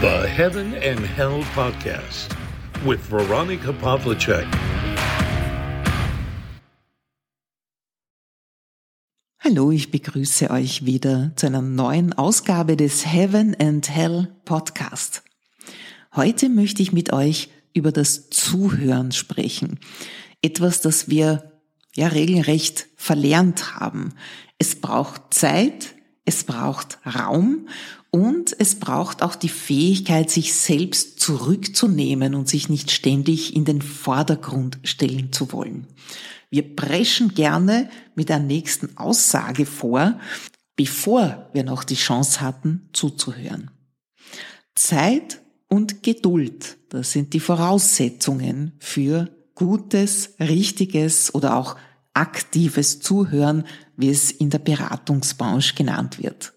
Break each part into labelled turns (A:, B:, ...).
A: The Heaven and Hell Podcast with Veronica Pavlicek.
B: Hallo, ich begrüße euch wieder zu einer neuen Ausgabe des Heaven and Hell Podcast. Heute möchte ich mit euch über das Zuhören sprechen. Etwas, das wir ja regelrecht verlernt haben. Es braucht Zeit, es braucht Raum und es braucht auch die Fähigkeit, sich selbst zurückzunehmen und sich nicht ständig in den Vordergrund stellen zu wollen. Wir preschen gerne mit der nächsten Aussage vor, bevor wir noch die Chance hatten, zuzuhören. Zeit und Geduld, das sind die Voraussetzungen für gutes, richtiges oder auch aktives Zuhören, wie es in der Beratungsbranche genannt wird.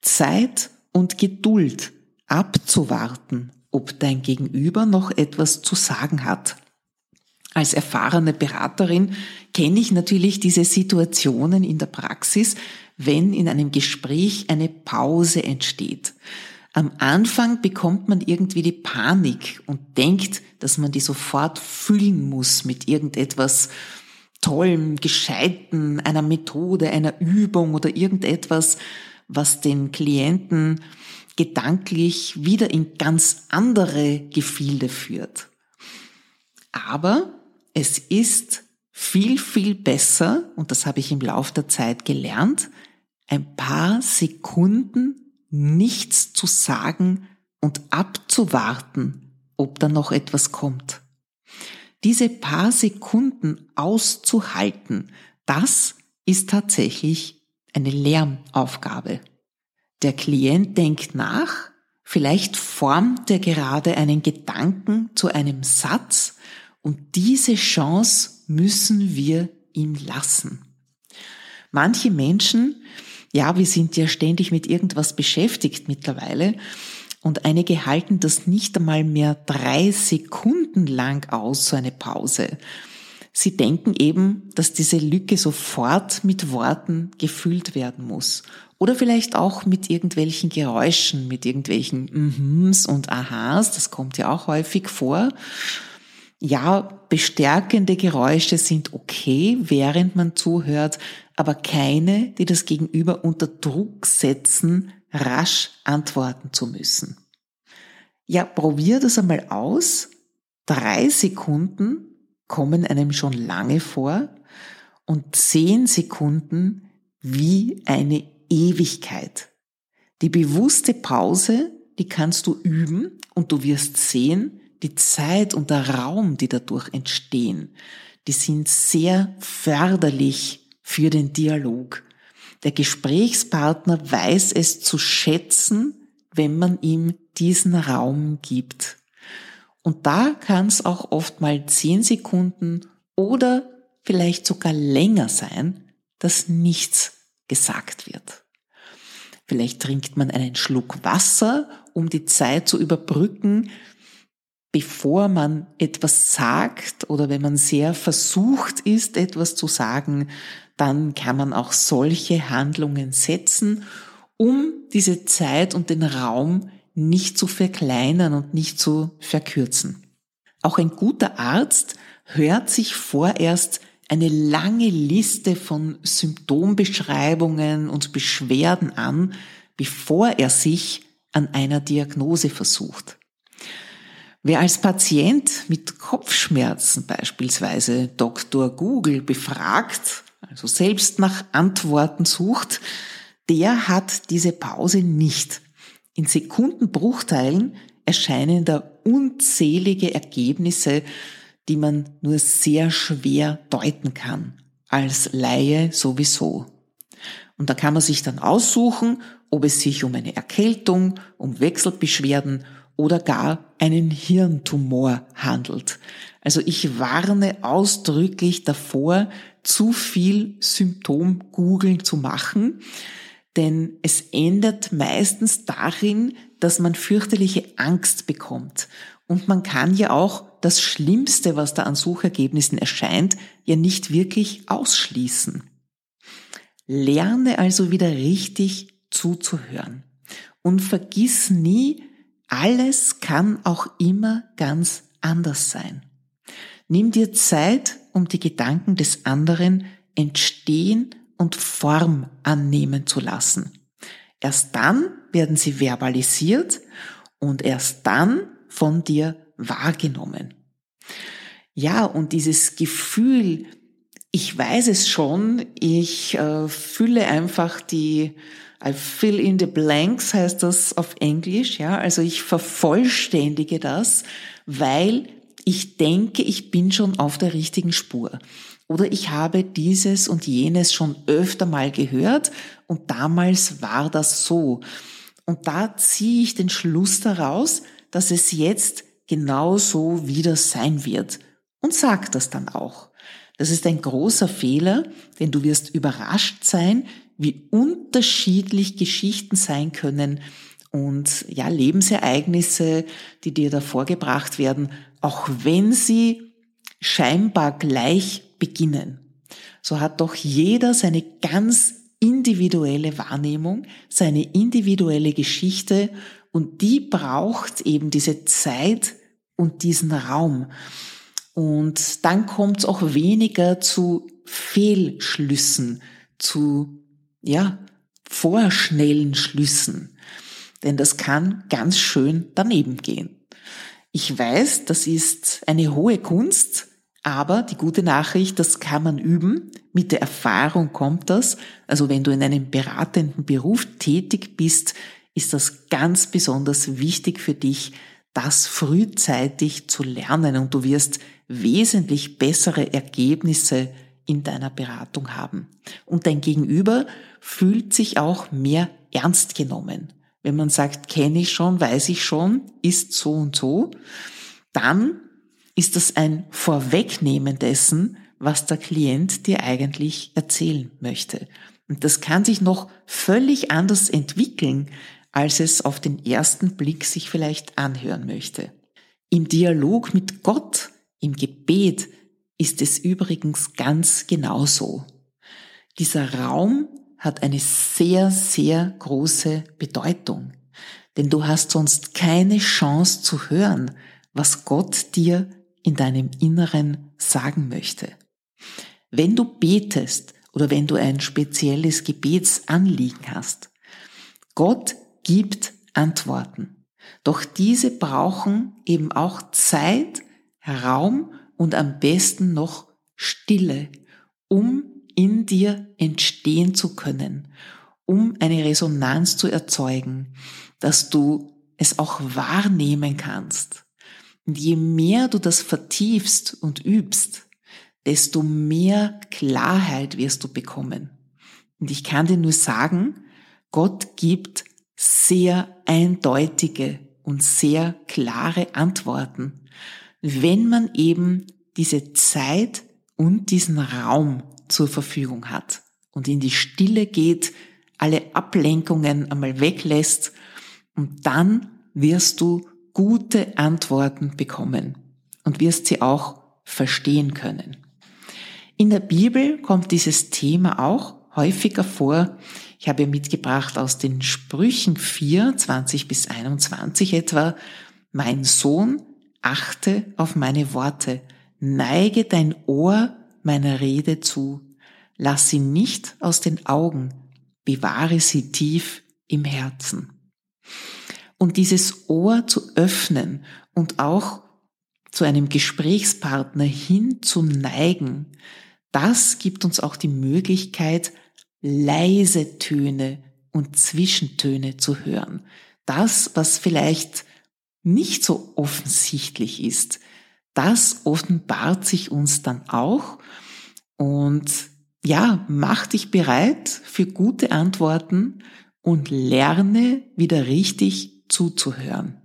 B: Zeit und Geduld abzuwarten, ob dein Gegenüber noch etwas zu sagen hat. Als erfahrene Beraterin kenne ich natürlich diese Situationen in der Praxis, wenn in einem Gespräch eine Pause entsteht. Am Anfang bekommt man irgendwie die Panik und denkt, dass man die sofort füllen muss mit irgendetwas Tollem, Gescheiten, einer Methode, einer Übung oder irgendetwas, was den Klienten gedanklich wieder in ganz andere Gefilde führt. Aber es ist viel, viel besser, und das habe ich im Laufe der Zeit gelernt, ein paar Sekunden nichts zu sagen und abzuwarten, ob da noch etwas kommt. Diese paar Sekunden auszuhalten, das ist tatsächlich eine Lärmaufgabe. Der Klient denkt nach, vielleicht formt er gerade einen Gedanken zu einem Satz und diese Chance müssen wir ihm lassen. Manche Menschen, ja, wir sind ja ständig mit irgendwas beschäftigt mittlerweile, und einige halten das nicht einmal mehr drei Sekunden lang aus, so eine Pause. Sie denken eben, dass diese Lücke sofort mit Worten gefüllt werden muss. Oder vielleicht auch mit irgendwelchen Geräuschen, mit irgendwelchen Mhms und Ahas, das kommt ja auch häufig vor. Ja, bestärkende Geräusche sind okay, während man zuhört, aber keine, die das Gegenüber unter Druck setzen, rasch antworten zu müssen. Ja, probier das einmal aus. Drei Sekunden kommen einem schon lange vor und zehn Sekunden wie eine Ewigkeit. Die bewusste Pause, die kannst du üben und du wirst sehen, die Zeit und der Raum, die dadurch entstehen, die sind sehr förderlich für den Dialog. Der Gesprächspartner weiß es zu schätzen, wenn man ihm diesen Raum gibt. Und da kann es auch oft mal zehn Sekunden oder vielleicht sogar länger sein, dass nichts gesagt wird. Vielleicht trinkt man einen Schluck Wasser, um die Zeit zu überbrücken, bevor man etwas sagt oder wenn man sehr versucht ist, etwas zu sagen, dann kann man auch solche Handlungen setzen, um diese Zeit und den Raum nicht zu verkleinern und nicht zu verkürzen. Auch ein guter Arzt hört sich vorerst eine lange Liste von Symptombeschreibungen und Beschwerden an, bevor er sich an einer Diagnose versucht. Wer als Patient mit Kopfschmerzen beispielsweise Dr. Google befragt, also selbst nach Antworten sucht, der hat diese Pause nicht. In Sekundenbruchteilen erscheinen da unzählige Ergebnisse, die man nur sehr schwer deuten kann, als Laie sowieso. Und da kann man sich dann aussuchen, ob es sich um eine Erkältung, um Wechselbeschwerden oder gar einen Hirntumor handelt. Also ich warne ausdrücklich davor, zu viel Symptom-Googeln zu machen, denn es endet meistens darin, dass man fürchterliche Angst bekommt. Und man kann ja auch das Schlimmste, was da an Suchergebnissen erscheint, ja nicht wirklich ausschließen. Lerne also wieder richtig zuzuhören. Und vergiss nie, alles kann auch immer ganz anders sein. Nimm dir Zeit, um die Gedanken des anderen entstehen und Form annehmen zu lassen. Erst dann werden sie verbalisiert und erst dann von dir wahrgenommen. Ja, und dieses Gefühl, ich weiß es schon, ich äh, fülle einfach die, I fill in the blanks heißt das auf Englisch, ja, also ich vervollständige das, weil ich denke, ich bin schon auf der richtigen Spur. Oder ich habe dieses und jenes schon öfter mal gehört und damals war das so. Und da ziehe ich den Schluss daraus, dass es jetzt genau so wieder sein wird. Und sag das dann auch. Das ist ein großer Fehler, denn du wirst überrascht sein, wie unterschiedlich Geschichten sein können und ja, Lebensereignisse, die dir da vorgebracht werden, auch wenn sie scheinbar gleich beginnen. So hat doch jeder seine ganz individuelle Wahrnehmung, seine individuelle Geschichte und die braucht eben diese Zeit und diesen Raum. Und dann kommt es auch weniger zu Fehlschlüssen, zu, ja, vorschnellen Schlüssen. Denn das kann ganz schön daneben gehen. Ich weiß, das ist eine hohe Kunst, aber die gute Nachricht, das kann man üben. Mit der Erfahrung kommt das. Also wenn du in einem beratenden Beruf tätig bist, ist das ganz besonders wichtig für dich, das frühzeitig zu lernen und du wirst wesentlich bessere Ergebnisse in deiner Beratung haben. Und dein Gegenüber fühlt sich auch mehr ernst genommen. Wenn man sagt, kenne ich schon, weiß ich schon, ist so und so, dann ist das ein Vorwegnehmen dessen, was der Klient dir eigentlich erzählen möchte. Und das kann sich noch völlig anders entwickeln, als es auf den ersten Blick sich vielleicht anhören möchte. Im Dialog mit Gott im Gebet ist es übrigens ganz genauso. Dieser Raum hat eine sehr, sehr große Bedeutung, denn du hast sonst keine Chance zu hören, was Gott dir in deinem Inneren sagen möchte. Wenn du betest oder wenn du ein spezielles Gebetsanliegen hast, Gott gibt Antworten. Doch diese brauchen eben auch Zeit Raum und am besten noch Stille, um in dir entstehen zu können, um eine Resonanz zu erzeugen, dass du es auch wahrnehmen kannst. Und je mehr du das vertiefst und übst, desto mehr Klarheit wirst du bekommen. Und ich kann dir nur sagen, Gott gibt sehr eindeutige und sehr klare Antworten wenn man eben diese Zeit und diesen Raum zur Verfügung hat und in die Stille geht, alle Ablenkungen einmal weglässt und dann wirst du gute Antworten bekommen und wirst sie auch verstehen können. In der Bibel kommt dieses Thema auch häufiger vor. Ich habe mitgebracht aus den Sprüchen 4, 20 bis 21 etwa, mein Sohn, achte auf meine Worte, neige dein Ohr meiner Rede zu, lass sie nicht aus den Augen, bewahre sie tief im Herzen. Und dieses Ohr zu öffnen und auch zu einem Gesprächspartner hin zu neigen, das gibt uns auch die Möglichkeit, leise Töne und Zwischentöne zu hören. Das, was vielleicht nicht so offensichtlich ist, das offenbart sich uns dann auch und ja, mach dich bereit für gute Antworten und lerne wieder richtig zuzuhören.